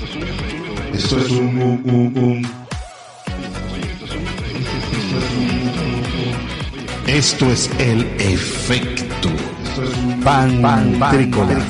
Esto es un, un, un. Esto es el efecto Pantrícolas.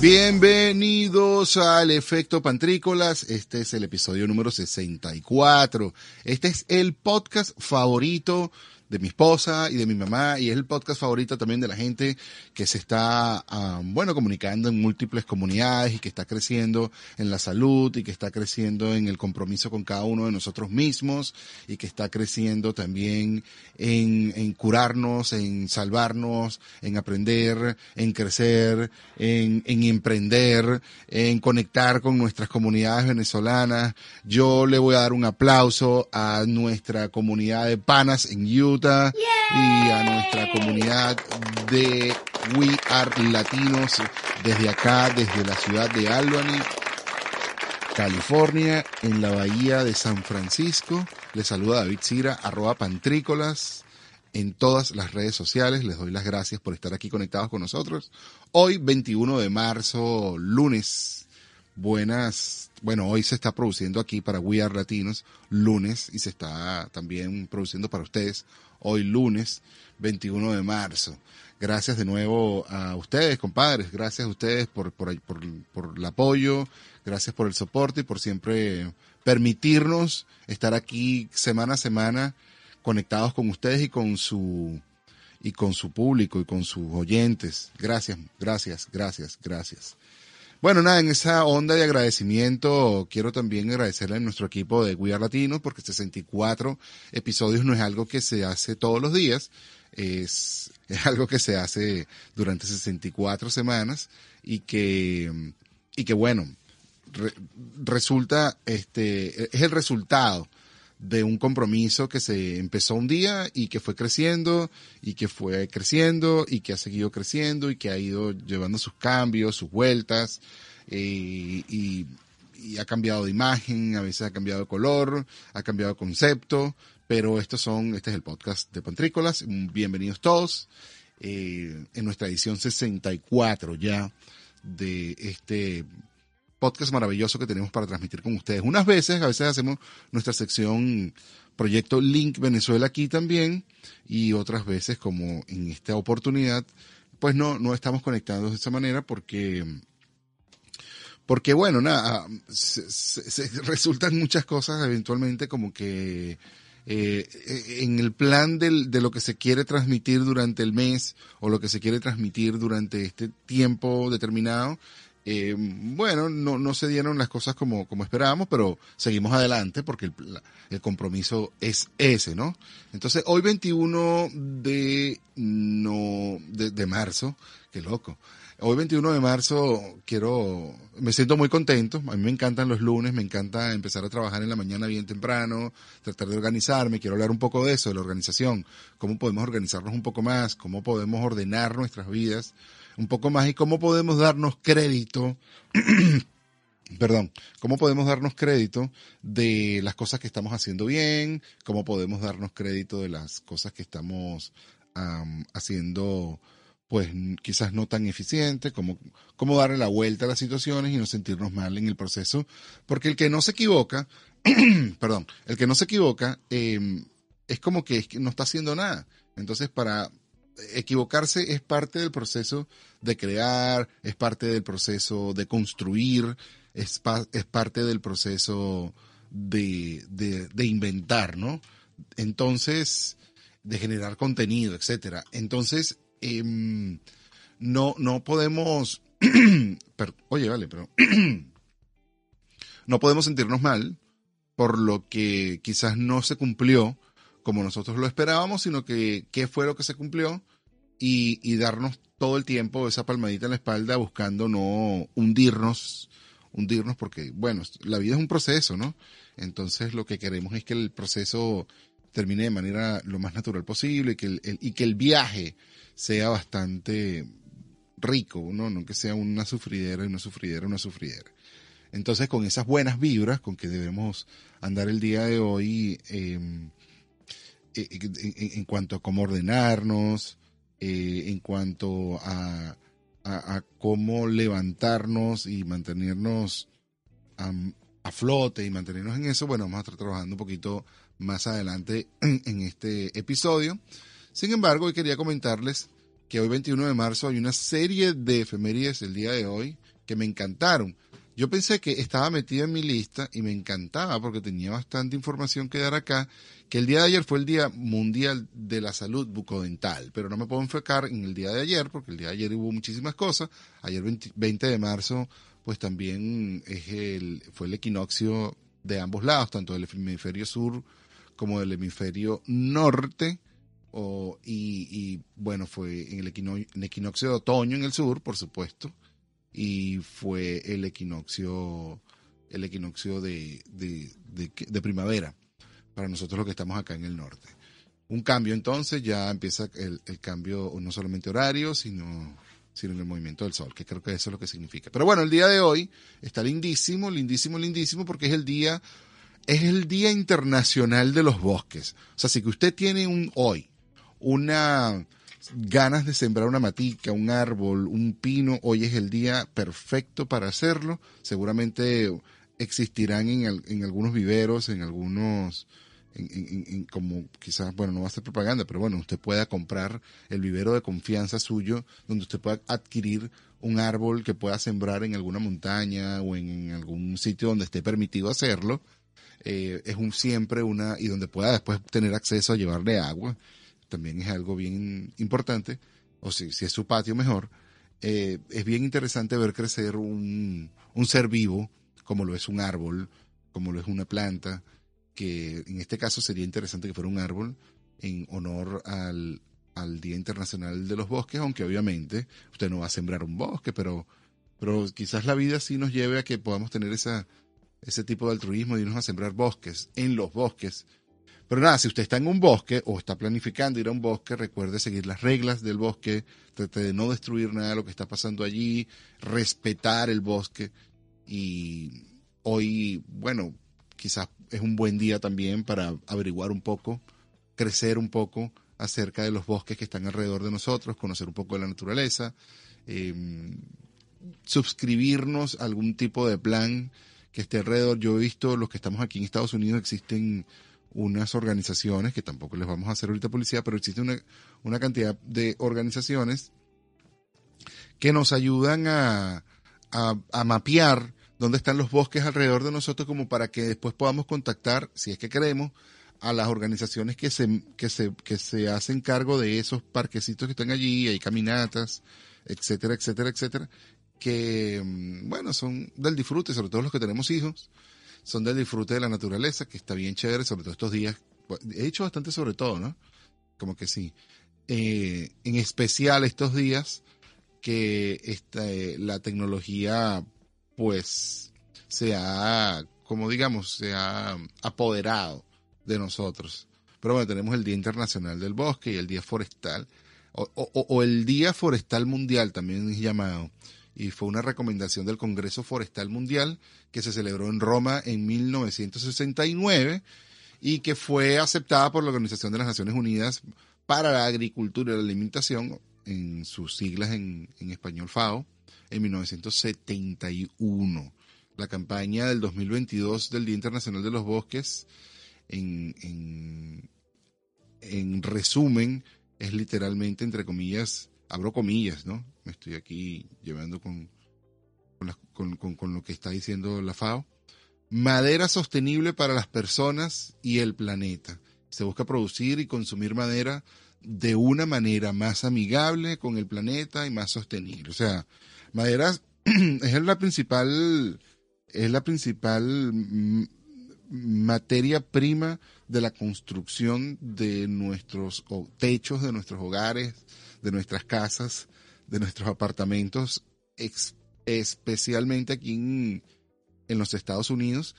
Bienvenidos al efecto Pantrícolas. Este es el episodio número 64. Este es el podcast favorito de mi esposa y de mi mamá y es el podcast favorito también de la gente que se está, ah, bueno, comunicando en múltiples comunidades y que está creciendo en la salud y que está creciendo en el compromiso con cada uno de nosotros mismos y que está creciendo también en, en curarnos, en salvarnos, en aprender, en crecer, en, en emprender, en conectar con nuestras comunidades venezolanas. Yo le voy a dar un aplauso a nuestra comunidad de panas en YouTube y a nuestra comunidad de We Are Latinos desde acá, desde la ciudad de Albany, California, en la bahía de San Francisco. Les saluda David Cira, arroba pantrícolas en todas las redes sociales. Les doy las gracias por estar aquí conectados con nosotros. Hoy, 21 de marzo, lunes. Buenas, bueno, hoy se está produciendo aquí para We Are Latinos, lunes, y se está también produciendo para ustedes hoy lunes 21 de marzo. Gracias de nuevo a ustedes, compadres. Gracias a ustedes por, por, por, el apoyo. Gracias por el soporte y por siempre permitirnos estar aquí semana a semana conectados con ustedes y con su y con su público y con sus oyentes. Gracias, gracias, gracias, gracias. Bueno, nada, en esa onda de agradecimiento quiero también agradecerle a nuestro equipo de We Are Latinos porque 64 episodios no es algo que se hace todos los días, es, es algo que se hace durante 64 semanas y que, y que bueno, resulta, este, es el resultado de un compromiso que se empezó un día y que fue creciendo y que fue creciendo y que ha seguido creciendo y que ha ido llevando sus cambios, sus vueltas eh, y, y, ha cambiado de imagen, a veces ha cambiado de color, ha cambiado de concepto, pero estos son, este es el podcast de Pantrícolas. Bienvenidos todos eh, en nuestra edición 64 ya de este podcast maravilloso que tenemos para transmitir con ustedes. Unas veces, a veces hacemos nuestra sección Proyecto Link Venezuela aquí también y otras veces, como en esta oportunidad, pues no, no estamos conectados de esa manera porque, porque bueno, nada, se, resultan muchas cosas eventualmente como que eh, en el plan del, de lo que se quiere transmitir durante el mes o lo que se quiere transmitir durante este tiempo determinado, eh, bueno, no, no se dieron las cosas como, como esperábamos, pero seguimos adelante porque el, el, compromiso es ese, ¿no? Entonces, hoy 21 de, no, de, de marzo, qué loco. Hoy 21 de marzo quiero, me siento muy contento, a mí me encantan los lunes, me encanta empezar a trabajar en la mañana bien temprano, tratar de organizarme, quiero hablar un poco de eso, de la organización, cómo podemos organizarnos un poco más, cómo podemos ordenar nuestras vidas un poco más y cómo podemos darnos crédito, perdón, cómo podemos darnos crédito de las cosas que estamos haciendo bien, cómo podemos darnos crédito de las cosas que estamos haciendo pues quizás no tan eficiente, cómo, cómo darle la vuelta a las situaciones y no sentirnos mal en el proceso, porque el que no se equivoca, perdón, el que no se equivoca eh, es como que, es que no está haciendo nada. Entonces, para equivocarse es parte del proceso de crear, es parte del proceso de construir, es, es parte del proceso de, de, inventar, ¿no? Entonces, de generar contenido, etcétera. Entonces, em, no, no podemos, oye, vale, pero no podemos sentirnos mal por lo que quizás no se cumplió como nosotros lo esperábamos, sino que qué fue lo que se cumplió y, darnos todo el tiempo esa palmadita en la espalda buscando no hundirnos, hundirnos porque, bueno, la vida es un proceso, ¿no? Entonces lo que queremos es que el proceso termine de manera lo más natural posible y que el, y que el viaje sea bastante rico, ¿no? No que sea una sufridera y una sufridera, una sufridera. Entonces, con esas buenas vibras con que debemos andar el día de hoy, eh, en, cuanto a cómo ordenarnos, eh, en cuanto a, a, cómo levantarnos y mantenernos a, flote y mantenernos en eso, bueno, vamos a estar trabajando un poquito más adelante en, este episodio. Sin embargo, hoy quería comentarles que hoy 21 de marzo hay una serie de efemérides el día de hoy que me encantaron. Yo pensé que estaba metida en mi lista y me encantaba porque tenía bastante información que dar acá, que el día de ayer fue el Día Mundial de la Salud Bucodental, pero no me puedo enfocar en el día de ayer porque el día de ayer hubo muchísimas cosas. Ayer 20, de marzo pues también es el, fue el equinoccio de ambos lados, tanto del hemisferio sur como del hemisferio norte. y, bueno, fue en el, equinoccio de otoño en el sur, por supuesto, y fue el equinoccio, el equinoccio de, de, primavera para nosotros los que estamos acá en el norte. Un cambio entonces, ya empieza el, el cambio no solamente horario, sino, sino en el movimiento del sol, que creo que eso es lo que significa. Pero bueno, el día de hoy está lindísimo, lindísimo, lindísimo, porque es el día, es el Día Internacional de los Bosques. O sea, si que usted tiene un hoy una ganas de sembrar una matica, un árbol, un pino, hoy es el día perfecto para hacerlo. Seguramente existirán en, en algunos viveros, en algunos, en, como quizás, bueno, no va a ser propaganda, pero bueno, usted pueda comprar el vivero de confianza suyo, donde usted pueda adquirir un árbol que pueda sembrar en alguna montaña o en, algún sitio donde esté permitido hacerlo. Eh, es un siempre una, y donde pueda después tener acceso a llevarle agua también es algo bien importante, o si, si es su patio mejor, eh, es bien interesante ver crecer un, un ser vivo, como lo es un árbol, como lo es una planta, que en este caso sería interesante que fuera un árbol en honor al, al Día Internacional de los Bosques, aunque obviamente usted no va a sembrar un bosque, pero, pero quizás la vida sí nos lleve a que podamos tener esa, ese tipo de altruismo de irnos a sembrar bosques, en los bosques, pero nada, si usted está en un bosque o está planificando ir a un bosque, recuerde seguir las reglas del bosque, trate de no destruir nada de lo que está pasando allí, respetar el bosque. Y hoy, bueno, quizás es un buen día también para averiguar un poco, crecer un poco acerca de los bosques que están alrededor de nosotros, conocer un poco de la naturaleza, em, suscribirnos a algún tipo de plan que esté alrededor. Yo he visto los que estamos aquí en Estados Unidos, existen unas organizaciones, que tampoco les vamos a hacer ahorita policía, pero existe una, una cantidad de organizaciones que nos ayudan a, a, mapear dónde están los bosques alrededor de nosotros como para que después podamos contactar, si es que queremos, a las organizaciones que se, que se, que se hacen cargo de esos parquecitos que están allí, hay caminatas, etcétera, etcétera, etcétera, que, mm, bueno, son del disfrute, sobre todo los que tenemos hijos, son del disfrute de la naturaleza, que está bien chévere, sobre todo estos días. He dicho bastante sobre todo, ¿no? Como que sí. Eh, en especial estos días que esta, la tecnología, pues, se ha, como digamos, se ha apoderado de nosotros. Pero bueno, tenemos el Día Internacional del Bosque y el Día Forestal, o, o el Día Forestal Mundial también es llamado y fue una recomendación del Congreso Forestal Mundial que se celebró en Roma en 1969 y que fue aceptada por la Organización de las Naciones Unidas para la Agricultura y la Alimentación, en sus siglas en, español FAO, en 1971. La campaña del 2022 del Día Internacional de los Bosques, en, en, en resumen, es literalmente, entre comillas, abro comillas, ¿no? Me estoy aquí llevando con, con, lo que está diciendo la FAO. Madera sostenible para las personas y el planeta. Se busca producir y consumir madera de una manera más amigable con el planeta y más sostenible. O sea, madera es la principal, es la principal materia prima de la construcción de nuestros techos, de nuestros hogares, de nuestras casas, de nuestros apartamentos, especialmente aquí en, los Estados Unidos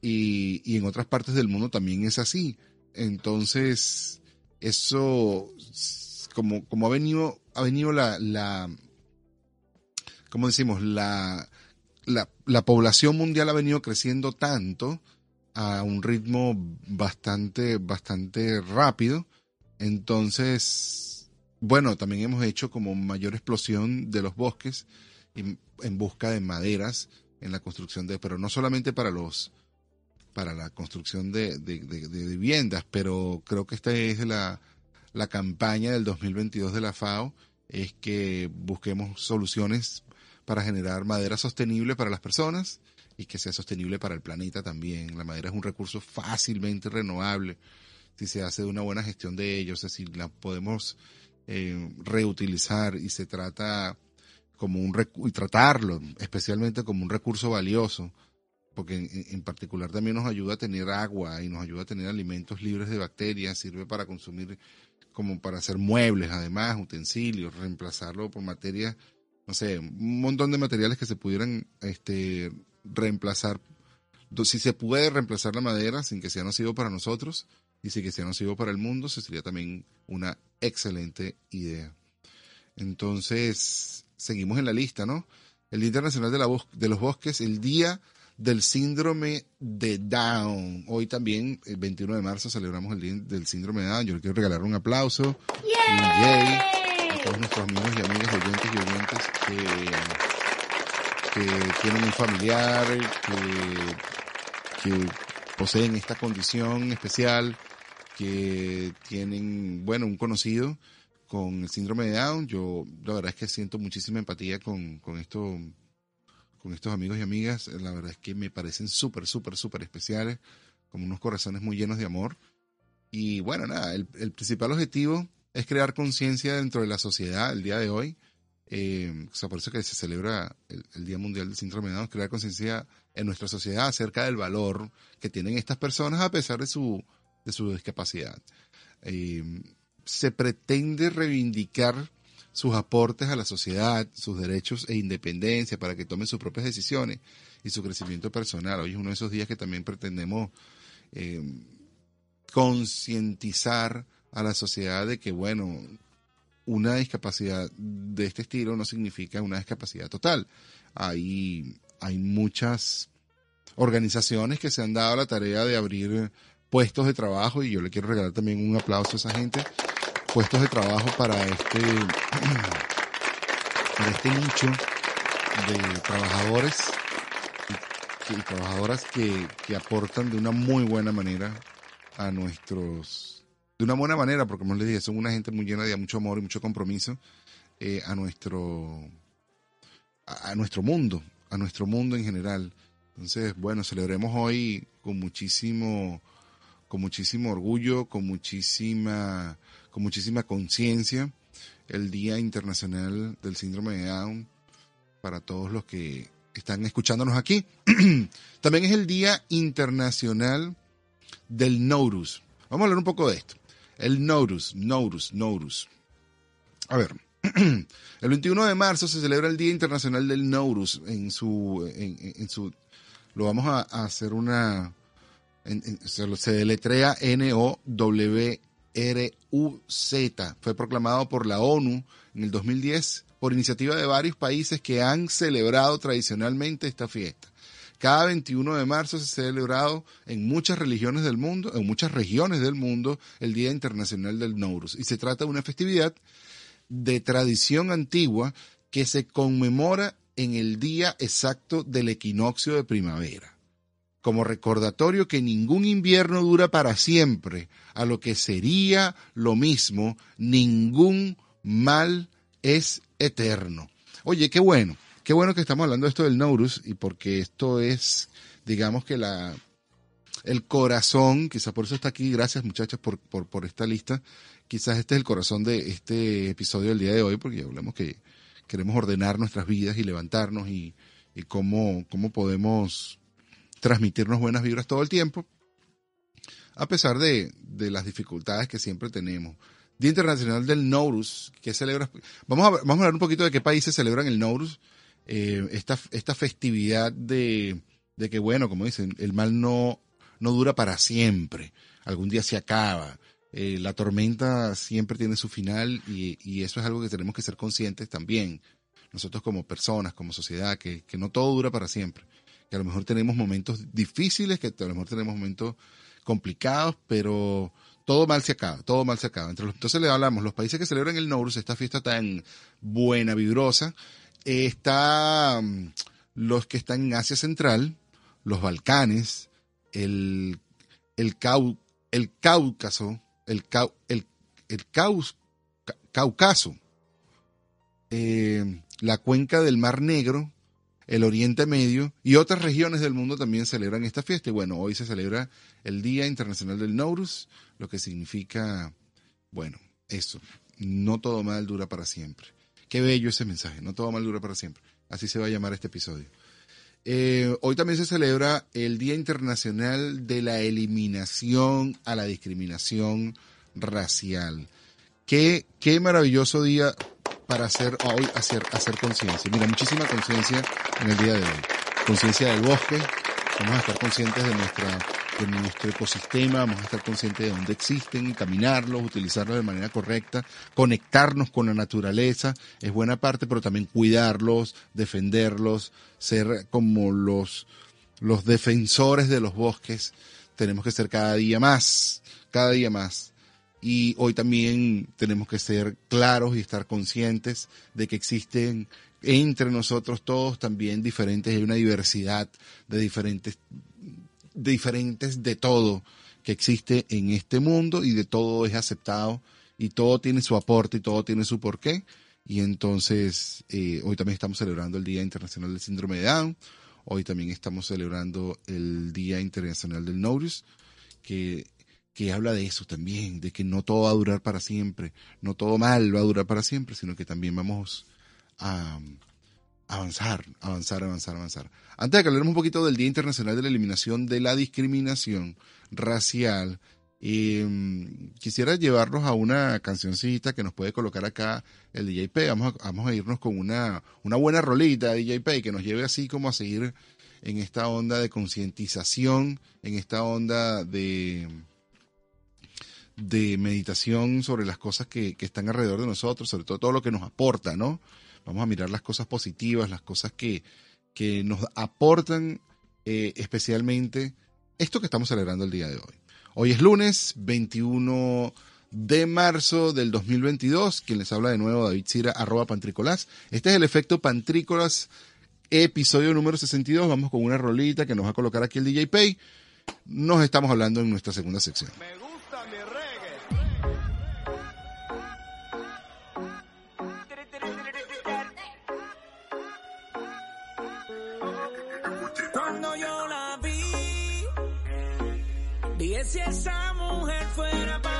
y, en otras partes del mundo también es así. Entonces, eso, como, como ha venido, ha venido la, la como decimos, la, la, la población mundial ha venido creciendo tanto a un ritmo bastante, bastante rápido. Entonces, bueno, también hemos hecho como mayor explosión de los bosques en, busca de maderas en la construcción de, pero no solamente para los, para la construcción de, de, viviendas, pero creo que esta es la, la campaña del 2022 de la FAO, es que busquemos soluciones para generar madera sostenible para las personas y que sea sostenible para el planeta también. La madera es un recurso fácilmente renovable si se hace de una buena gestión de ellos, es decir, la podemos eh, reutilizar y se trata como un y tratarlo especialmente como un recurso valioso porque en, en, particular también nos ayuda a tener agua y nos ayuda a tener alimentos libres de bacterias, sirve para consumir como para hacer muebles además, utensilios, reemplazarlo por materias, no sé, un montón de materiales que se pudieran este, reemplazar, si se puede reemplazar la madera sin que sea nocivo para nosotros y que sea nocivo para el mundo, eso sería también una excelente idea. Entonces, seguimos en la lista, ¿no? El Día Internacional de, la de los Bosques, el Día del Síndrome de Down. Hoy también, el 21 de marzo, celebramos el Día del Síndrome de Down. Yo le quiero regalar un aplauso, un yay, a todos nuestros amigos y amigas oyentes y oyentes que, que tienen un familiar, que, que poseen esta condición especial, que tienen, bueno, un conocido con el síndrome de Down. Yo la verdad es que siento muchísima empatía con, con esto con estos amigos y amigas, la verdad es que me parecen súper, súper, súper especiales, como unos corazones muy llenos de amor. Y bueno, nada, el, principal objetivo es crear conciencia dentro de la sociedad el día de hoy. Eh, o sea, por eso que se celebra el, Día Mundial del Síndrome de Down, crear conciencia en nuestra sociedad acerca del valor que tienen estas personas a pesar de su, de su discapacidad. Eh, se pretende reivindicar sus aportes a la sociedad, sus derechos e independencia para que tomen sus propias decisiones y su crecimiento personal. Hoy es uno de esos días que también pretendemos eh, concientizar a la sociedad de que, bueno, una discapacidad de este estilo no significa una discapacidad total. Hay, hay muchas organizaciones que se han dado la tarea de abrir puestos de trabajo y yo le quiero regalar también un aplauso a esa gente puestos de trabajo para este, para este nicho de trabajadores y, trabajadoras que, que, aportan de una muy buena manera a nuestros, de una buena manera, porque como les dije, son una gente muy llena de mucho amor y mucho compromiso eh, a nuestro, a, a nuestro mundo, a nuestro mundo en general. Entonces, bueno, celebremos hoy con muchísimo, con muchísimo orgullo, con muchísima con muchísima conciencia el Día Internacional del Síndrome de Down para todos los que están escuchándonos aquí. También es el Día Internacional del Nourus. Vamos a hablar un poco de esto. El Nourus, Nourus, Nourus. A ver, el 21 de marzo se celebra el Día Internacional del Nourus en su, en, su, lo vamos a, hacer una, se, se deletrea N-O-W RUZ. Fue proclamado por la ONU en el 2010 por iniciativa de varios países que han celebrado tradicionalmente esta fiesta. Cada 21 de marzo se ha celebrado en muchas religiones del mundo, en muchas regiones del mundo, el Día Internacional del Nowruz. Y se trata de una festividad de tradición antigua que se conmemora en el día exacto del equinoccio de primavera como recordatorio que ningún invierno dura para siempre, a lo que sería lo mismo, ningún mal es eterno. Oye, qué bueno, qué bueno que estamos hablando de esto del Nourus y porque esto es, digamos que la, el corazón, quizás por eso está aquí, gracias muchachos por, por, por esta lista, quizás este es el corazón de este episodio del día de hoy, porque hablamos que queremos ordenar nuestras vidas y levantarnos y, y cómo, cómo podemos transmitirnos buenas vibras todo el tiempo, a pesar de, las dificultades que siempre tenemos. Día Internacional del Nourus, que celebra... Vamos a, vamos a hablar un poquito de qué países celebran el Nourus, eh, esta, esta festividad de, de que, bueno, como dicen, el mal no, no dura para siempre, algún día se acaba. Eh, la tormenta siempre tiene su final y, y, eso es algo que tenemos que ser conscientes también, nosotros como personas, como sociedad, que, que no todo dura para siempre que a lo mejor tenemos momentos difíciles, que a lo mejor tenemos momentos complicados, pero todo mal se acaba, todo mal se acaba. Entonces le hablamos, los países que celebran el Nowruz, esta fiesta tan buena, vibrosa, está, mm, los que están en Asia Central, los Balcanes, el, el, el Cáucaso, el, el, el Cáucaso, eh, la cuenca del Mar Negro, el Oriente Medio y otras regiones del mundo también celebran esta fiesta. Y bueno, hoy se celebra el Día Internacional del Nowruz, lo que significa, bueno, eso, no todo mal dura para siempre. Qué bello ese mensaje, no todo mal dura para siempre. Así se va a llamar este episodio. Eh, hoy también se celebra el Día Internacional de la Eliminación a la Discriminación Racial. Qué, qué maravilloso día para hacer hoy hacer, hacer conciencia. Mira, muchísima conciencia en el día de hoy. Conciencia del bosque, vamos a estar conscientes de nuestra de nuestro ecosistema, vamos a estar conscientes de dónde existen, caminarlos, utilizarlos de manera correcta, conectarnos con la naturaleza, es buena parte, pero también cuidarlos, defenderlos, ser como los, los defensores de los bosques, tenemos que ser cada día más, cada día más. Y hoy también tenemos que ser claros y estar conscientes de que existen entre nosotros todos también diferentes, hay una diversidad de diferentes diferentes de todo que existe en este mundo y de todo es aceptado y todo tiene su aporte y todo tiene su porqué. Y entonces eh, hoy también estamos celebrando el Día Internacional del Síndrome de Down, hoy también estamos celebrando el Día Internacional del Nourish, que, que habla de eso también, de que no todo va a durar para siempre, no todo mal va a durar para siempre, sino que también vamos a avanzar, avanzar, avanzar, avanzar. Antes de que hablemos un poquito del Día Internacional de la Eliminación de la Discriminación Racial, em, quisiera llevarnos a una cancioncita que nos puede colocar acá el DJP. Vamos a, vamos a irnos con una, una buena rolita de DJP que nos lleve así como a seguir en esta onda de concientización, en esta onda de de meditación sobre las cosas que, que están alrededor de nosotros, sobre todo todo lo que nos aporta, ¿no? Vamos a mirar las cosas positivas, las cosas que, que nos aportan eh, especialmente esto que estamos celebrando el día de hoy. Hoy es lunes 21 de marzo del 2022. Quien les habla de nuevo, David Cira, arroba Pantricolás. Este es el efecto Pantrícolas, episodio número 62. Vamos con una rolita que nos va a colocar aquí el DJ Pay. Nos estamos hablando en nuestra segunda sección. Si esa mujer fuera para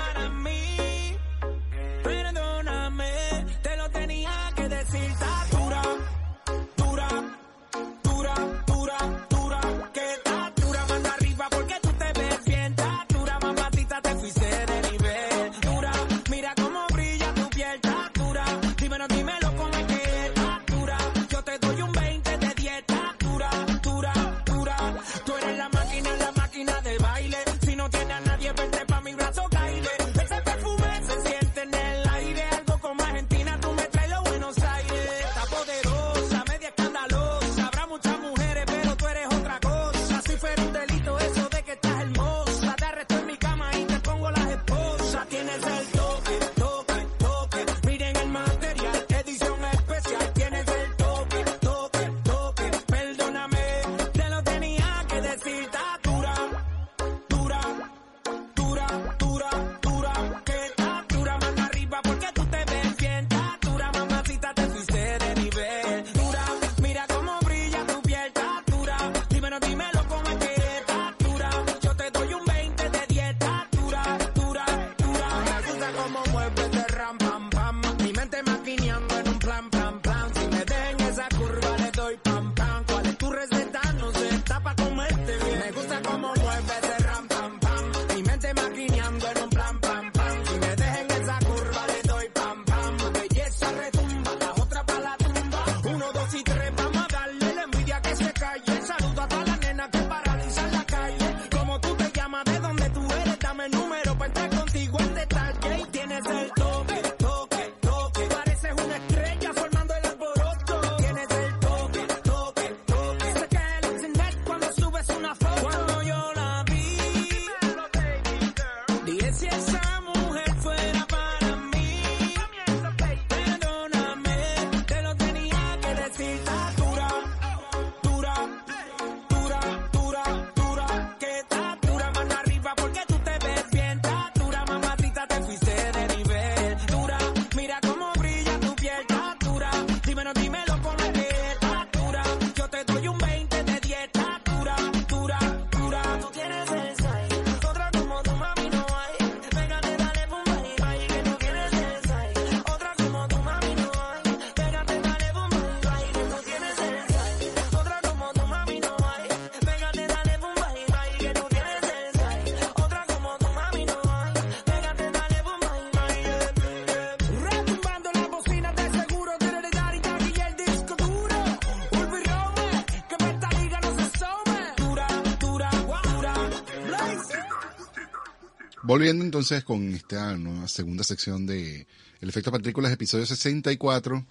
Volviendo entonces con esta nueva segunda sección de El efecto partículas, episodio 64.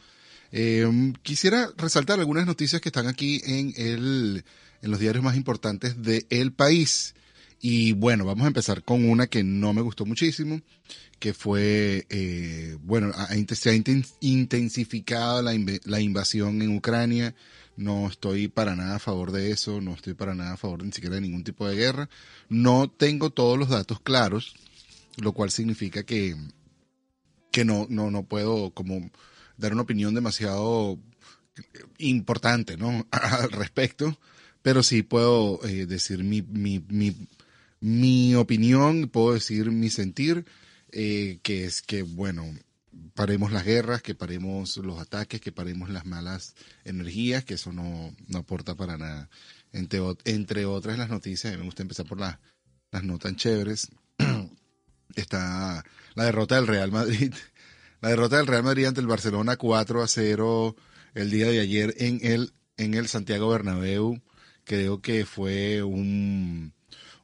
Eh, quisiera resaltar algunas noticias que están aquí en, el, en los diarios más importantes del el país. Y bueno, vamos a empezar con una que no me gustó muchísimo, que fue, eh, bueno, se ha inten- intensificado la, la invasión en Ucrania. No estoy para nada a favor de eso, no estoy para nada a favor ni siquiera de ningún tipo de guerra. No tengo todos los datos claros, lo cual significa que, que no, no, no puedo como dar una opinión demasiado importante, ¿no? Al respecto, pero sí puedo eh, decir mi, mi, mi, mi opinión, puedo decir mi sentir, eh, que es que, bueno, paremos las guerras, que paremos los ataques, que paremos las malas energías, que eso no, no aporta para nada. Entre, entre otras las noticias, me gusta empezar por las, las no tan chéveres, está la derrota del Real Madrid. La derrota del Real Madrid ante el Barcelona 4 a 0 el día de ayer en el, en el Santiago Bernabéu. Creo que fue un,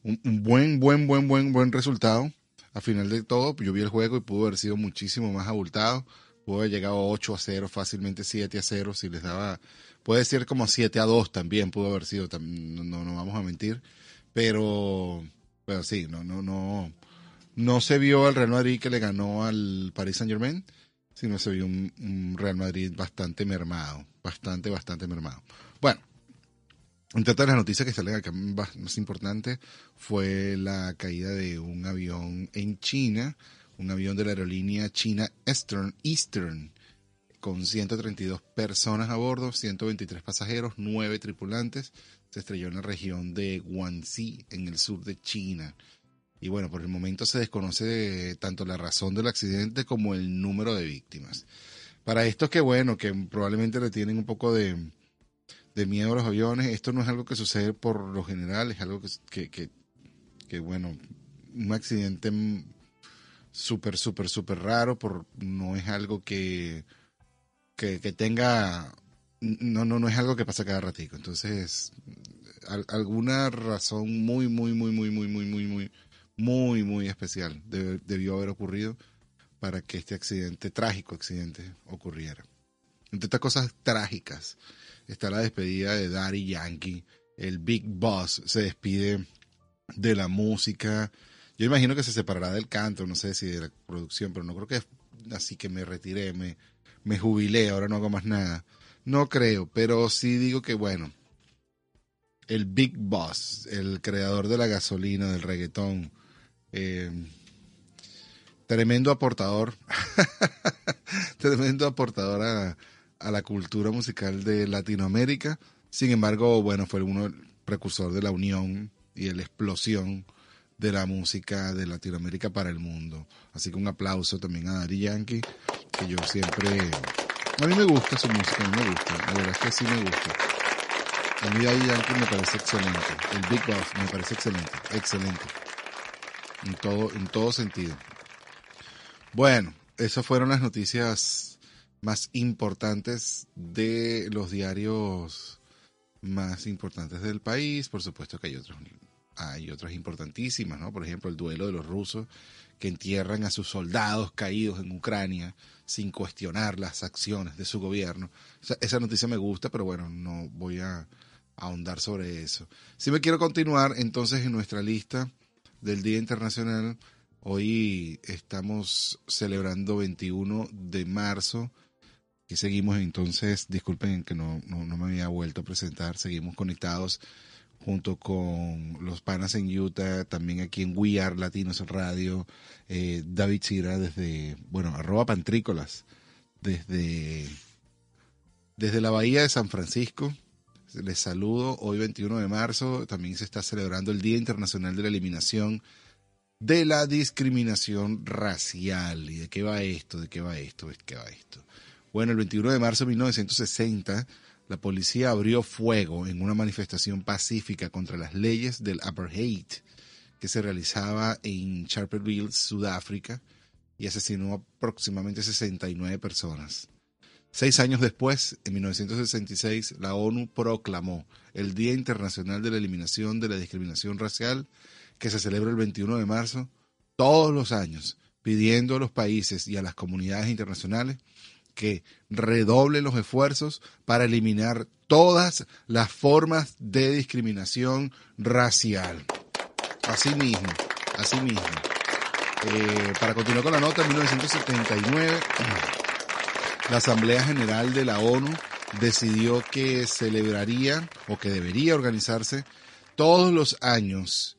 un, un buen, buen, buen, buen, buen resultado. A final de todo, yo vi el juego y pudo haber sido muchísimo más abultado. Pudo haber llegado 8 a 0, fácilmente 7 a 0, si les daba, puede ser como 7 a 2 también pudo haber sido, no, no vamos a mentir. Pero, pero sí, no, no, no, no se vio al Real Madrid que le ganó al Paris Saint Germain, sino se vio un, un Real Madrid bastante mermado, bastante, bastante mermado. Bueno, entre otras las noticias que salen acá más importantes fue la caída de un avión en China, un avión de la aerolínea China Eastern, Eastern con 132 personas a bordo, 123 pasajeros, 9 tripulantes. Se estrelló en la región de Guangxi, en el sur de China. Y bueno, por el momento se desconoce tanto la razón del accidente como el número de víctimas. Para estos que bueno, que probablemente le tienen un poco de, de miedo a los aviones, esto no es algo que sucede por lo general, es algo que, que, que, bueno, un accidente súper, súper, súper raro, por, no es algo que, que, que tenga, no, no, no es algo que pasa cada ratico. Entonces, al- alguna razón muy, muy, muy, muy, muy, muy, muy, muy, muy, muy especial debió haber ocurrido para que este accidente, trágico accidente, ocurriera. Entre estas cosas trágicas está la despedida de Daddy Yankee. El Big Boss se despide de la música. Yo imagino que se separará del canto, no sé si de la producción, pero no creo que así que me retiré, me, me jubilé, ahora no hago más nada. No creo, pero sí digo que bueno, el Big Boss, el creador de la gasolina, del reggaetón, eh, tremendo aportador, tremendo aportador a, a la cultura musical de Latinoamérica. Sin embargo, bueno, fue uno el precursor de la unión y de la explosión de la música de Latinoamérica para el mundo. Así que un aplauso también a Daddy Yankee, que yo siempre... A mí me gusta su música, a mí me gusta, la verdad es que sí me gusta. A mí Daddy Yankee me parece excelente. El Big Boss me parece excelente, excelente. En todo, en todo sentido. Bueno, esas fueron las noticias más importantes de los diarios más importantes del país. Por supuesto que hay otros, hay otras importantísimas, ¿no? Por ejemplo, el duelo de los rusos que entierran a sus soldados caídos en Ucrania sin cuestionar las acciones de su gobierno. Esa noticia me gusta, pero bueno, no voy a ahondar sobre eso. Si me quiero continuar, entonces en nuestra lista del Día Internacional, hoy estamos celebrando 21 de marzo, que seguimos entonces, disculpen que no, no, no me había vuelto a presentar, seguimos conectados junto con los panas en Utah, también aquí en We Are Latinos Radio, eh, David Chira desde, bueno, arroba pantrícolas, desde, desde la Bahía de San Francisco. Les saludo, hoy 21 de marzo también se está celebrando el Día Internacional de la Eliminación de la Discriminación Racial. ¿Y de qué va esto? ¿De qué va esto? ¿De qué va esto? Bueno, el 21 de marzo de 1960 la policía abrió fuego en una manifestación pacífica contra las leyes del apartheid que se realizaba en Sharperville, Sudáfrica, y asesinó aproximadamente 69 personas. Seis años después, en 1966, la ONU proclamó el Día Internacional de la Eliminación de la Discriminación Racial, que se celebra el 21 de marzo, todos los años pidiendo a los países y a las comunidades internacionales que redoblen los esfuerzos para eliminar todas las formas de discriminación racial. Así mismo, así mismo. Eh, para continuar con la nota, en 1979, la Asamblea General de la ONU decidió que celebraría o que debería organizarse todos los años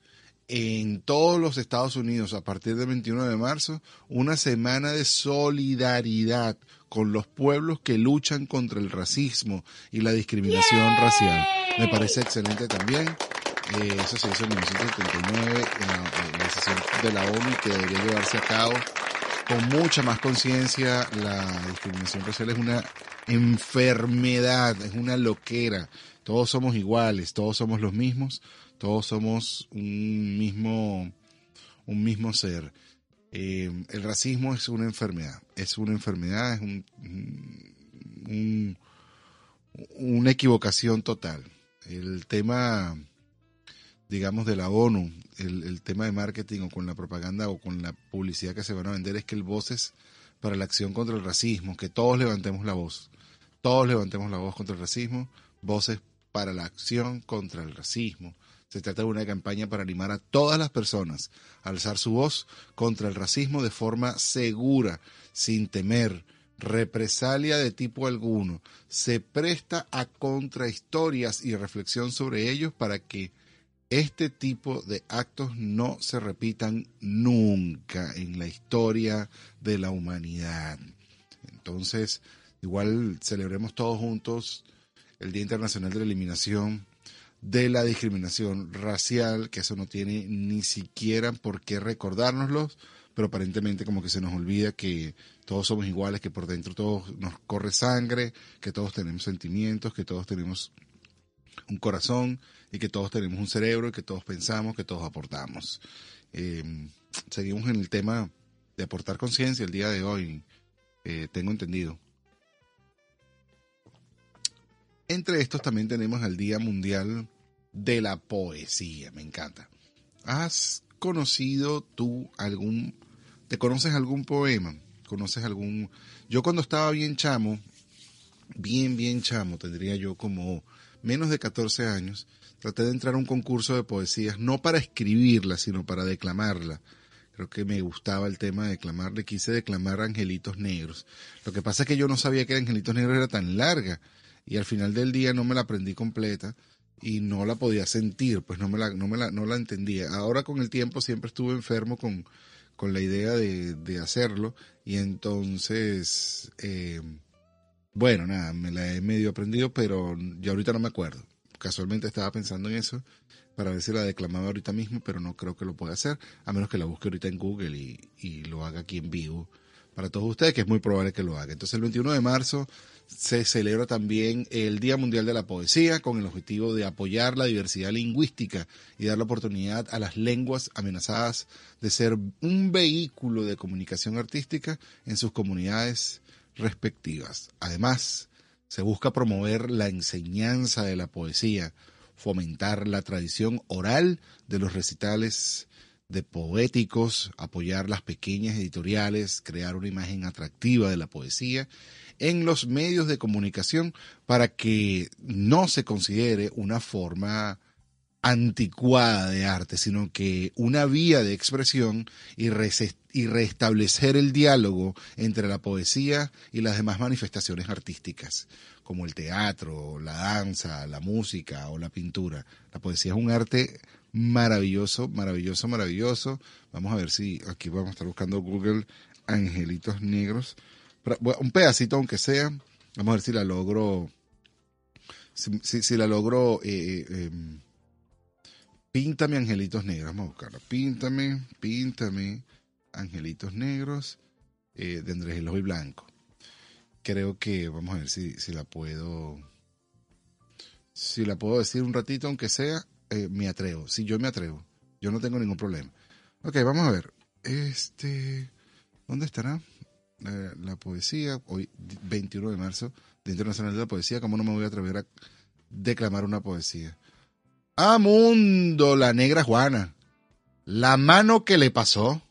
en todos los Estados Unidos a partir del 21 de marzo una semana de solidaridad con los pueblos que luchan contra el racismo y la discriminación racial. Me parece excelente también. Eh, eso se hizo en 1979 en la, en la sesión de la ONU que debería llevarse a cabo con mucha más conciencia. La discriminación racial es una enfermedad, es una loquera. Todos somos iguales, todos somos los mismos, todos somos un mismo, un mismo ser. Eh, el racismo es una enfermedad, es una enfermedad, es un, un- una equivocación total. El tema, digamos, de la ONU, el, el tema de marketing o con la propaganda o con la publicidad que se van a vender es que el Voces para la acción contra el racismo, que todos levantemos la voz, todos levantemos la voz contra el racismo, voces para la acción contra el racismo. Se trata de una campaña para animar a todas las personas a alzar su voz contra el racismo de forma segura, sin temer represalia de tipo alguno. Se presta a contrahistorias y reflexión sobre ellos para que este tipo de actos no se repitan nunca en la historia de la humanidad. Entonces, igual celebremos todos juntos el Día Internacional de la Eliminación de la discriminación racial, que eso no tiene ni siquiera por qué recordárnoslo, pero aparentemente como que se nos olvida que todos somos iguales, que por dentro todos nos corre sangre, que todos tenemos sentimientos, que todos tenemos un corazón y que todos tenemos un cerebro y que todos pensamos, que todos aportamos. Eh, seguimos en el tema de aportar conciencia el día de hoy, eh, tengo entendido. Entre estos también tenemos el Día Mundial de la Poesía, me encanta. ¿Has conocido tú algún, te conoces algún poema? ¿Conoces algún... Yo cuando estaba bien chamo, bien, bien chamo, tendría yo como menos de 14 años, traté de entrar a un concurso de poesías, no para escribirla, sino para declamarla. Creo que me gustaba el tema de declamarle, quise declamar Angelitos Negros. Lo que pasa es que yo no sabía que Angelitos Negros era tan larga y al final del día no me la aprendí completa y no la podía sentir, pues no me la, no me la, no la entendía. Ahora con el tiempo siempre estuve enfermo con, con la idea de, de hacerlo y entonces, eh, bueno, nada, me la he medio aprendido, pero ya ahorita no me acuerdo. Casualmente estaba pensando en eso para ver si la declamaba ahorita mismo, pero no creo que lo pueda hacer, a menos que la busque ahorita en Google y, y lo haga aquí en vivo para todos ustedes, que es muy probable que lo haga. Entonces el 21 de marzo se celebra también el Día Mundial de la Poesía con el objetivo de apoyar la diversidad lingüística y dar la oportunidad a las lenguas amenazadas de ser un vehículo de comunicación artística en sus comunidades respectivas. Además, se busca promover la enseñanza de la poesía, fomentar la tradición oral de los recitales de poéticos, apoyar las pequeñas editoriales, crear una imagen atractiva de la poesía en los medios de comunicación para que no se considere una forma anticuada de arte, sino que una vía de expresión y, res- y restablecer el diálogo entre la poesía y las demás manifestaciones artísticas, como el teatro, la danza, la música o la pintura. La poesía es un arte maravilloso, maravilloso, maravilloso. Vamos a ver si aquí vamos a estar buscando Google Angelitos Negros. Un pedacito aunque sea. Vamos a ver si la logro. Si, si- la logro. eh, eh, em, Píntame angelitos negros. Vamos a buscarla. Píntame, píntame angelitos negros eh, de Andrés Eloy Blanco. Creo que vamos a ver si, si la puedo. Si la puedo decir un ratito, aunque sea, eh, me atrevo. Si yo me atrevo, yo no tengo ningún problema. Ok, vamos a ver. Este. ¿Dónde estará? La poesía, hoy 21 de marzo, Día Internacional de la Poesía. ¿Cómo no me voy a atrever a declamar una poesía? ¡Ah, mundo! La negra Juana. La mano que le pasó.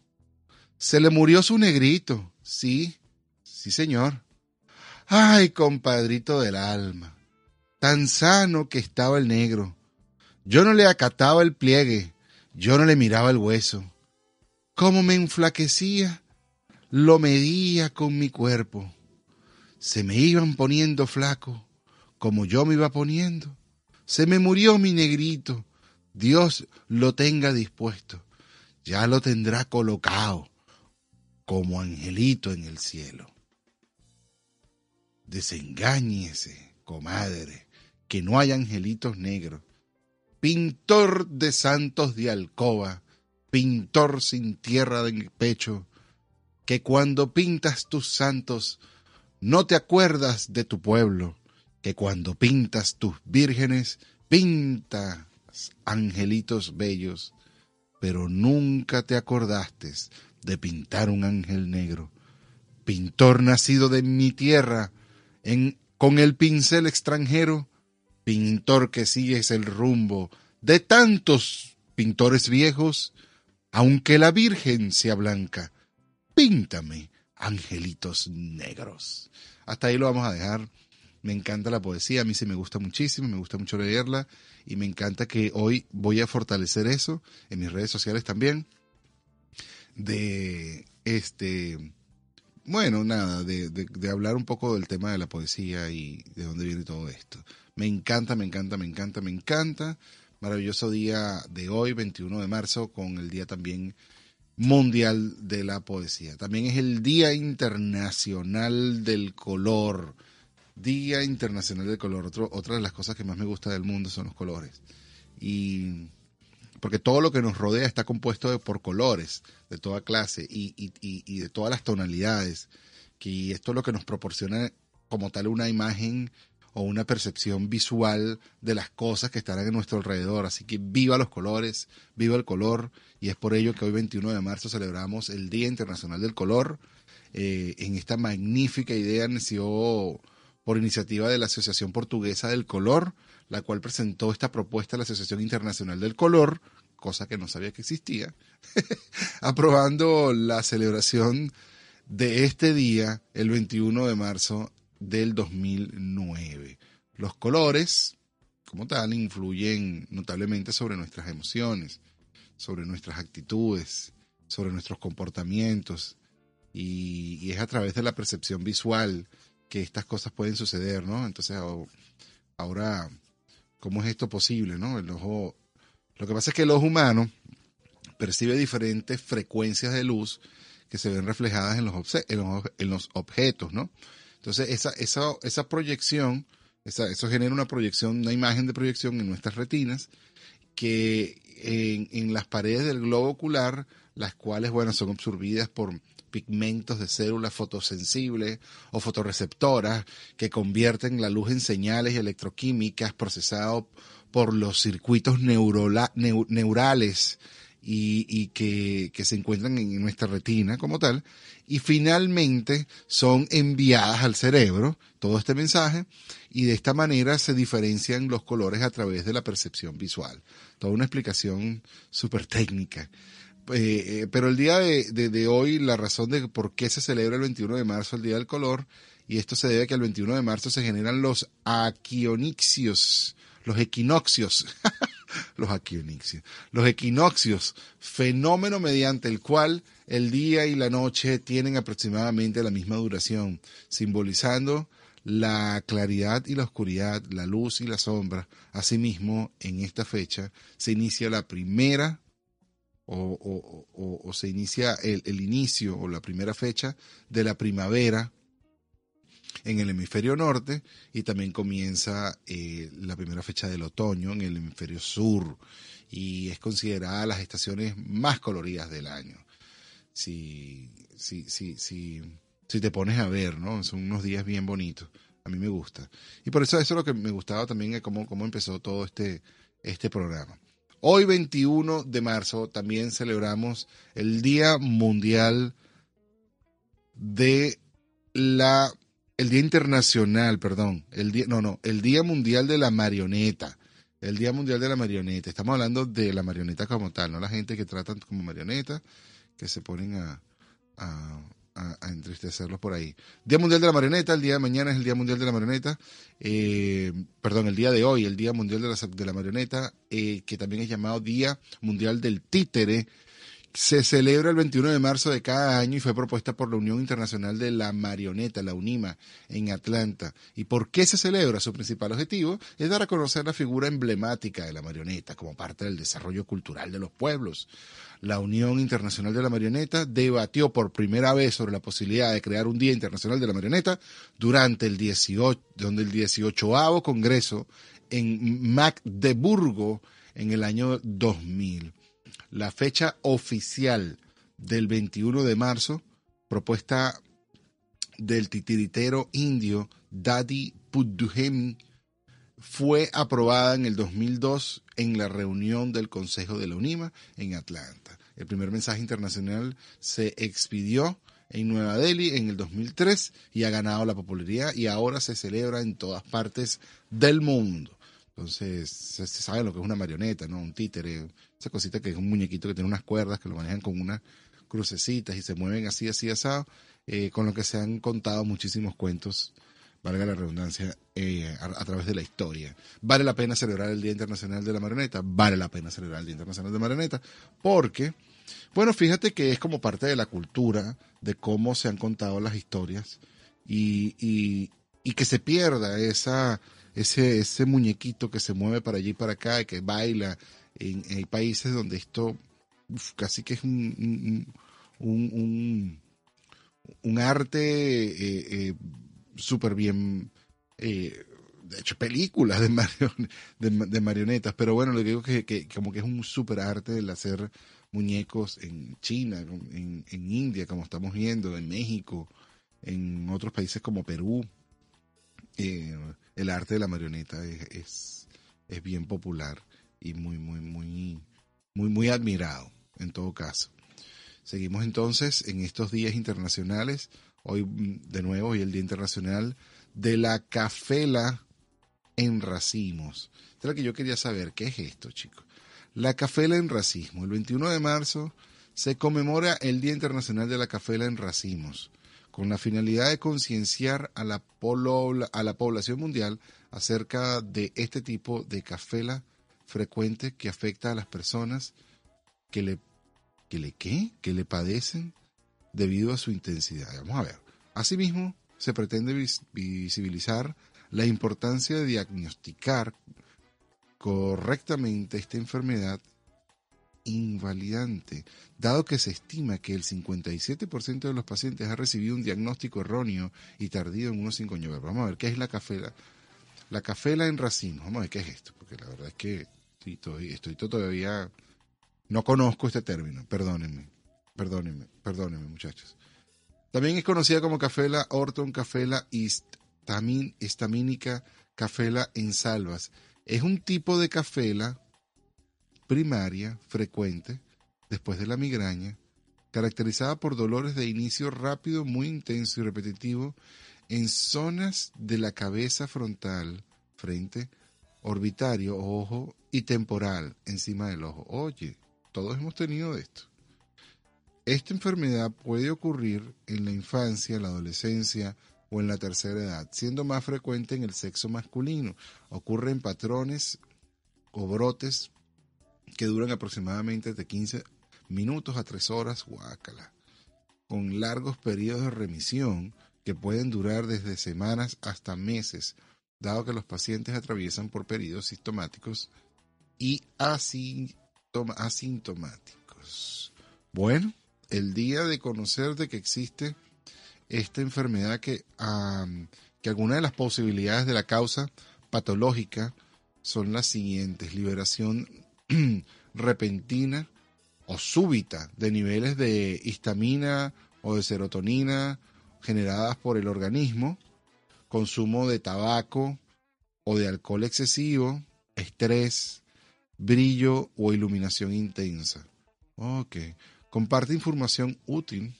Se le murió su negrito. Sí, sí, señor. Ay, compadrito del alma. Tan sano que estaba el negro. Yo no le acataba el pliegue. Yo no le miraba el hueso. Cómo me enflaquecía, lo medía con mi cuerpo. Se me iban poniendo flaco, como yo me iba poniendo. Se me murió mi negrito. Dios lo tenga dispuesto. Ya lo tendrá colocado como angelito en el cielo. Desengáñese, comadre, que no hay angelitos negros. Pintor de santos de alcoba, pintor sin tierra en el pecho, que cuando pintas tus santos no te acuerdas de tu pueblo, que cuando pintas tus vírgenes pintas angelitos bellos, pero nunca te acordaste de pintar un ángel negro. Pintor nacido de mi tierra, en, con el pincel extranjero, pintor que sigues el rumbo de tantos pintores viejos, aunque la Virgen sea blanca, píntame angelitos negros. Hasta ahí lo vamos a dejar. Me encanta la poesía, a mí sí me gusta muchísimo, me gusta mucho leerla y me encanta que hoy voy a fortalecer eso en mis redes sociales también. De este, bueno, nada, de, de, hablar un poco del tema de la poesía y de dónde viene todo esto. Me encanta, me encanta, me encanta, me encanta. Maravilloso día de hoy, 21 de marzo, con el día también mundial de la poesía. También es el Día Internacional del Color. Día Internacional del Color. Otra de las cosas que más me gusta del mundo son los colores. Y porque todo lo que nos rodea está compuesto de, por colores de toda clase y, y, y, de todas las tonalidades. Y esto es lo que nos proporciona como tal una imagen o una percepción visual de las cosas que estarán en nuestro alrededor. Así que viva los colores, viva el color, y es por ello que hoy 21 de marzo celebramos el Día Internacional del Color. Eh, en esta magnífica idea nació por iniciativa de la Asociación Portuguesa del Color, la cual presentó esta propuesta a la Asociación Internacional del Color, cosa que no sabía que existía, aprobando la celebración de este día, el 21 de marzo, del 2009. Los colores, como tal, influyen notablemente sobre nuestras emociones, sobre nuestras actitudes, sobre nuestros comportamientos, y, es a través de la percepción visual que estas cosas pueden suceder, ¿no? Entonces, ahora, ¿cómo es esto posible, no? El ojo, lo que pasa es que el ojo humano percibe diferentes frecuencias de luz que se ven reflejadas en los, en los objetos, ¿no? Entonces, esa, esa, esa proyección, eso genera una proyección, una imagen de proyección en nuestras retinas, que en, en las paredes del globo ocular, las cuales, bueno, son absorbidas por pigmentos de células fotosensibles o fotorreceptoras que convierten la luz en señales electroquímicas procesadas por los circuitos neurales y, que, que, se encuentran en nuestra retina como tal, y finalmente son enviadas al cerebro, todo este mensaje, y de esta manera se diferencian los colores a través de la percepción visual. Toda una explicación súper técnica. Eh, eh, pero el día de, hoy, la razón de por qué se celebra el 21 de marzo, el Día del Color, y esto se debe a que el 21 de marzo se generan los aquionicios, los equinoccios. los aquinoccios. Los equinoccios, fenómeno mediante el cual el día y la noche tienen aproximadamente la misma duración, simbolizando la claridad y la oscuridad, la luz y la sombra. Asimismo, en esta fecha se inicia la primera o, se inicia el inicio o la primera fecha de la primavera en el hemisferio norte y también comienza eh, la primera fecha del otoño en el hemisferio sur y es considerada las estaciones más coloridas del año. Si, si, si, si, si te pones a ver, ¿no? Son unos días bien bonitos. A mí me gusta. Y por eso eso es lo que me gustaba también, es cómo, cómo empezó todo este, este programa. Hoy 21 de marzo también celebramos el Día Mundial de la el Día Internacional, perdón, el día, no, no, el Día Mundial de la Marioneta. El Día Mundial de la Marioneta. Estamos hablando de la marioneta como tal, no la gente que tratan como marioneta, que se ponen a, a, a- entristecerlos por ahí. Día Mundial de la Marioneta, el día de mañana es el Día Mundial de la Marioneta, eh, perdón, el día de hoy, el Día Mundial de la, de la Marioneta, eh, que también es llamado Día Mundial del Títere, se celebra el 21 de marzo de cada año y fue propuesta por la Unión Internacional de la Marioneta, la UNIMA, en Atlanta. ¿Y por qué se celebra? Su principal objetivo es dar a conocer la figura emblemática de la marioneta como parte del desarrollo cultural de los pueblos. La Unión Internacional de la Marioneta debatió por primera vez sobre la posibilidad de crear un Día Internacional de la Marioneta durante el 18, donde el 18 Congreso en Magdeburgo en el año 2000 la fecha oficial del 21 de marzo, propuesta del titiritero indio Daddy Pudduhem, fue aprobada en el 2002 en la reunión del Consejo de la UNIMA en Atlanta. El primer mensaje internacional se expidió en Nueva Delhi en el 2003 y ha ganado la popularidad y ahora se celebra en todas partes del mundo. Entonces, se, sabe lo que es una marioneta, ¿no? Un títere, esa cosita que es un muñequito que tiene unas cuerdas que lo manejan con unas crucecitas y se mueven así, así, asado, eh, con lo que se han contado muchísimos cuentos, valga la redundancia, eh, a, a través de la historia. ¿Vale la pena celebrar el Día Internacional de la Marioneta? Vale la pena celebrar el Día Internacional de la Marioneta, porque, bueno, fíjate que es como parte de la cultura, de cómo se han contado las historias, y, y que se pierda esa ese, ese muñequito que se mueve para allí y para acá, que baila en, países donde esto casi que es un, un, un, un, arte eh, eh, súper bien eh, de hecho películas de, marion, de, marionetas, pero bueno, le digo que, que, como que es un súper arte el hacer muñecos en China, en, en India, como estamos viendo, en México, en otros países como Perú. Eh, el arte de la marioneta es, es, bien popular y muy, muy, muy, muy, muy admirado en todo caso. Seguimos entonces en estos días internacionales. Hoy, de nuevo, hoy el Día Internacional de la Cafela en Racimos. Es lo que yo quería saber. ¿Qué es esto, chicos? La Cafela en Racismo. El 21 de marzo se conmemora el Día Internacional de la Cafela en Racimos con la finalidad de concienciar a, la a la población mundial acerca de este tipo de cafela frecuente que afecta a las personas que le, que le, que le padecen debido a su intensidad. Vamos a ver. Asimismo, se pretende vis visibilizar la importancia de diagnosticar correctamente esta enfermedad invalidante, dado que se estima que el 57% de los pacientes ha recibido un diagnóstico erróneo y tardío en unos 5 años. Vamos a ver qué es la cafela. La cafela en racimo. Vamos a ver qué es esto, porque la verdad es que estoy, todavía... No conozco este término, perdónenme, perdónenme, perdónenme muchachos. También es conocida como cafela Orton, cafela histamin, cafela en salvas. Es un tipo de cafela primaria frecuente después de la migraña, caracterizada por dolores de inicio rápido, muy intenso y repetitivo en zonas de la cabeza frontal, frente, orbitario, ojo y temporal, encima del ojo. Oye, todos hemos tenido esto. Esta enfermedad puede ocurrir en la infancia, la adolescencia o en la tercera edad, siendo más frecuente en el sexo masculino. Ocurre en patrones o brotes que duran aproximadamente de 15 minutos a 3 horas, guácala, con largos periodos de remisión que pueden durar desde semanas hasta meses, dado que los pacientes atraviesan por periodos sintomáticos y asintomáticos. Bueno, el día de conocer de que existe esta enfermedad que, um, que algunas de las posibilidades de la causa patológica son las siguientes, liberación repentina o súbita de niveles de histamina o de serotonina generadas por el organismo, consumo de tabaco o de alcohol excesivo, estrés, brillo o iluminación intensa. Ok. Comparte información útil.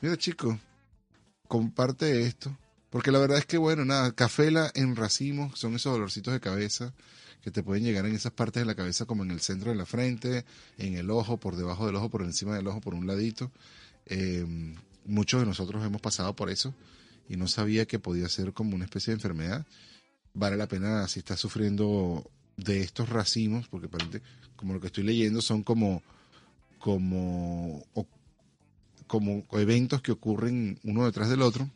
Mira, chicos, comparte esto. Porque la verdad es que, bueno, nada, cafela en racimo son esos dolorcitos de cabeza que te pueden llegar en esas partes de la cabeza como en el centro de la frente, en el ojo, por debajo del ojo, por encima del ojo, por un ladito. Eh, muchos de nosotros hemos pasado por eso y no sabía que podía ser como una especie de enfermedad. Vale la pena si estás sufriendo de estos racimos, porque como lo que estoy leyendo son como, como, como eventos que ocurren uno detrás del otro,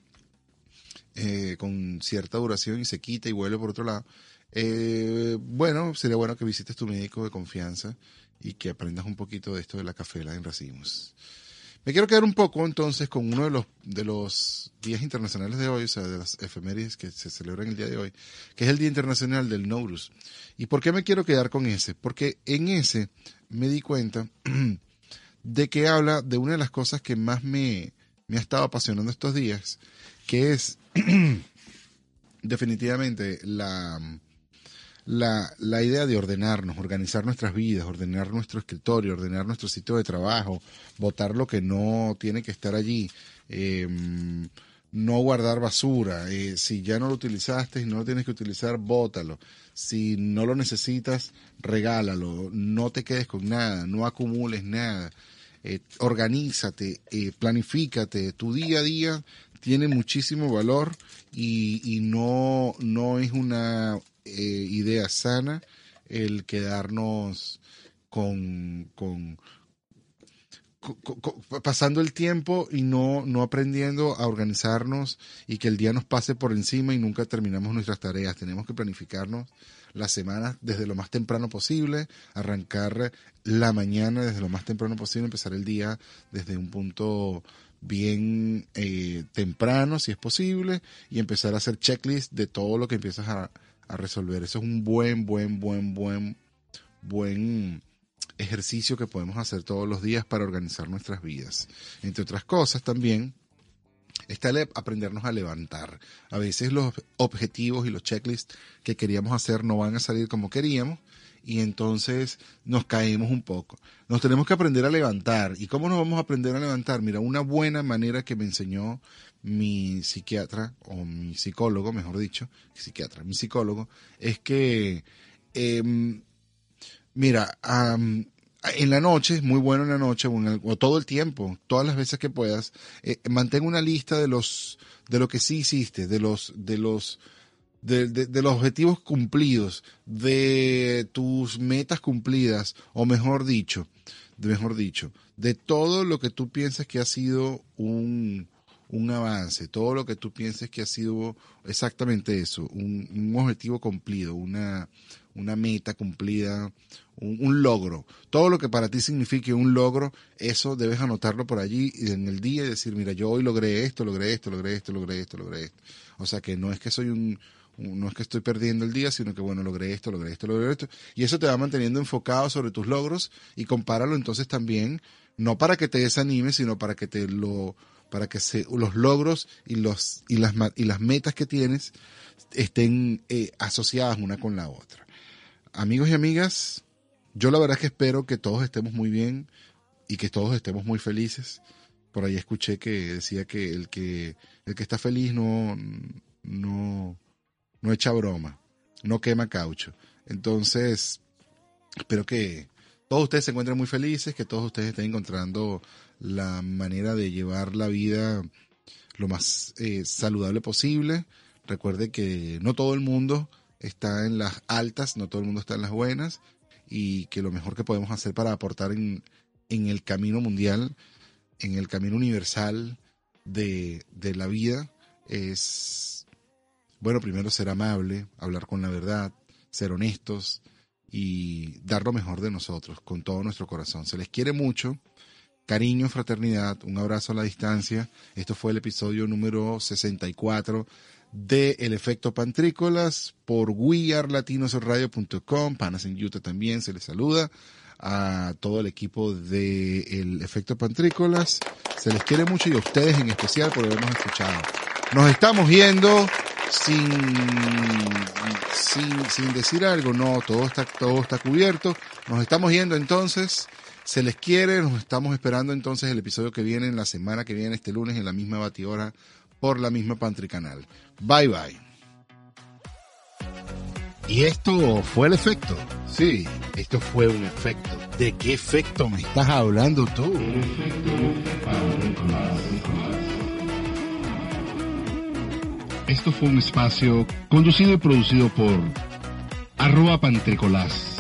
eh, con cierta duración y se quita y vuelve por otro lado. Eh, bueno, sería bueno que visites tu médico de confianza y que aprendas un poquito de esto de la cafela en racimos. Me quiero quedar un poco entonces con uno de los, de los días internacionales de hoy, o sea, de las efemérides que se celebran el día de hoy, que es el Día Internacional del Nowruz. ¿Y por qué me quiero quedar con ese? Porque en ese me di cuenta de que habla de una de las cosas que más me, me ha estado apasionando estos días, que es definitivamente la, la, la idea de ordenarnos, organizar nuestras vidas, ordenar nuestro escritorio, ordenar nuestro sitio de trabajo, botar lo que no tiene que estar allí, eh, no guardar basura, eh, si ya no lo utilizaste y no lo tienes que utilizar, bótalo, si no lo necesitas, regálalo, no te quedes con nada, no acumules nada, eh, organízate, eh, planifícate, tu día a día tiene muchísimo valor y, y no, no es una idea sana el quedarnos con, con, co- co- co- pasando el tiempo y no, no aprendiendo a organizarnos y que el día nos pase por encima y nunca terminamos nuestras tareas. Tenemos que planificarnos las semanas desde lo más temprano posible, arrancar la mañana desde lo más temprano posible, empezar el día desde un punto bien eh, temprano, si es posible, y empezar a hacer checklist de todo lo que empiezas a, a resolver. Eso es un buen, buen, buen, buen, buen ejercicio que podemos hacer todos los días para organizar nuestras vidas. Entre otras cosas también está el aprendernos a levantar. A veces los objetivos y los checklists que queríamos hacer no van a salir como queríamos y entonces nos caemos un poco. Nos tenemos que aprender a levantar. ¿Y cómo nos vamos a aprender a levantar? Mira, una buena manera que me enseñó mi psiquiatra, o mi psicólogo, mejor dicho, psiquiatra, mi psicólogo, es que em, Mira, en la noche, es muy bueno en la noche, o todo el tiempo, todas las veces que puedas, eh, mantén una lista de los, de lo que sí hiciste, de los, de los, de, de- los objetivos cumplidos, de tus metas cumplidas, o mejor dicho, de mejor dicho, de todo lo que tú piensas que ha sido un, un avance, todo lo que tú pienses que ha sido exactamente eso, un, un objetivo cumplido, una, una meta cumplida, un, logro. Todo lo que para ti signifique un logro, eso debes anotarlo por allí en el día y decir, mira, yo hoy logré esto, logré esto, logré esto, logré esto, logré esto. O sea que no es que soy un- no es que estoy perdiendo el día, sino que bueno, logré esto, logré esto, logré esto. Y eso te va manteniendo enfocado sobre tus logros y compáralo entonces también, no para que te desanimes, sino para que te lo, para que los logros y los, y las, y las metas que tienes estén eh, asociadas una con la otra. Amigos y amigas, yo la verdad es que espero que todos estemos muy bien y que todos estemos muy felices. Por ahí escuché que decía que el que, el que está feliz no, no, no echa broma, no quema caucho. Entonces, espero que todos ustedes se encuentren muy felices, que todos ustedes estén encontrando la manera de llevar la vida lo más eh, saludable posible. Recuerde que no todo el mundo está en las altas, no todo el mundo está en las buenas y que lo mejor que podemos hacer para aportar en, en el camino mundial, en el camino universal de, de la vida es, bueno, primero ser amable, hablar con la verdad, ser honestos y dar lo mejor de nosotros con todo nuestro corazón. Se les quiere mucho. Cariño, fraternidad, un abrazo a la distancia. Esto fue el episodio número 64 de El Efecto Pantrícolas por wearlatinosradio.com. Panas en Utah también se les saluda a todo el equipo de El Efecto Pantrícolas. Se les quiere mucho y a ustedes en especial por habernos escuchado. Nos estamos yendo sin, sin, sin decir algo, no, todo está, todo está cubierto. Nos estamos yendo entonces. Se les quiere, nos estamos esperando entonces el episodio que viene, en la semana que viene, este lunes, en la misma batidora, por la misma Pantry Canal. Bye bye. ¿Y esto fue el efecto? Sí, esto fue un efecto. ¿De qué efecto me estás hablando tú? Esto fue un espacio conducido y producido por arroba pantricolás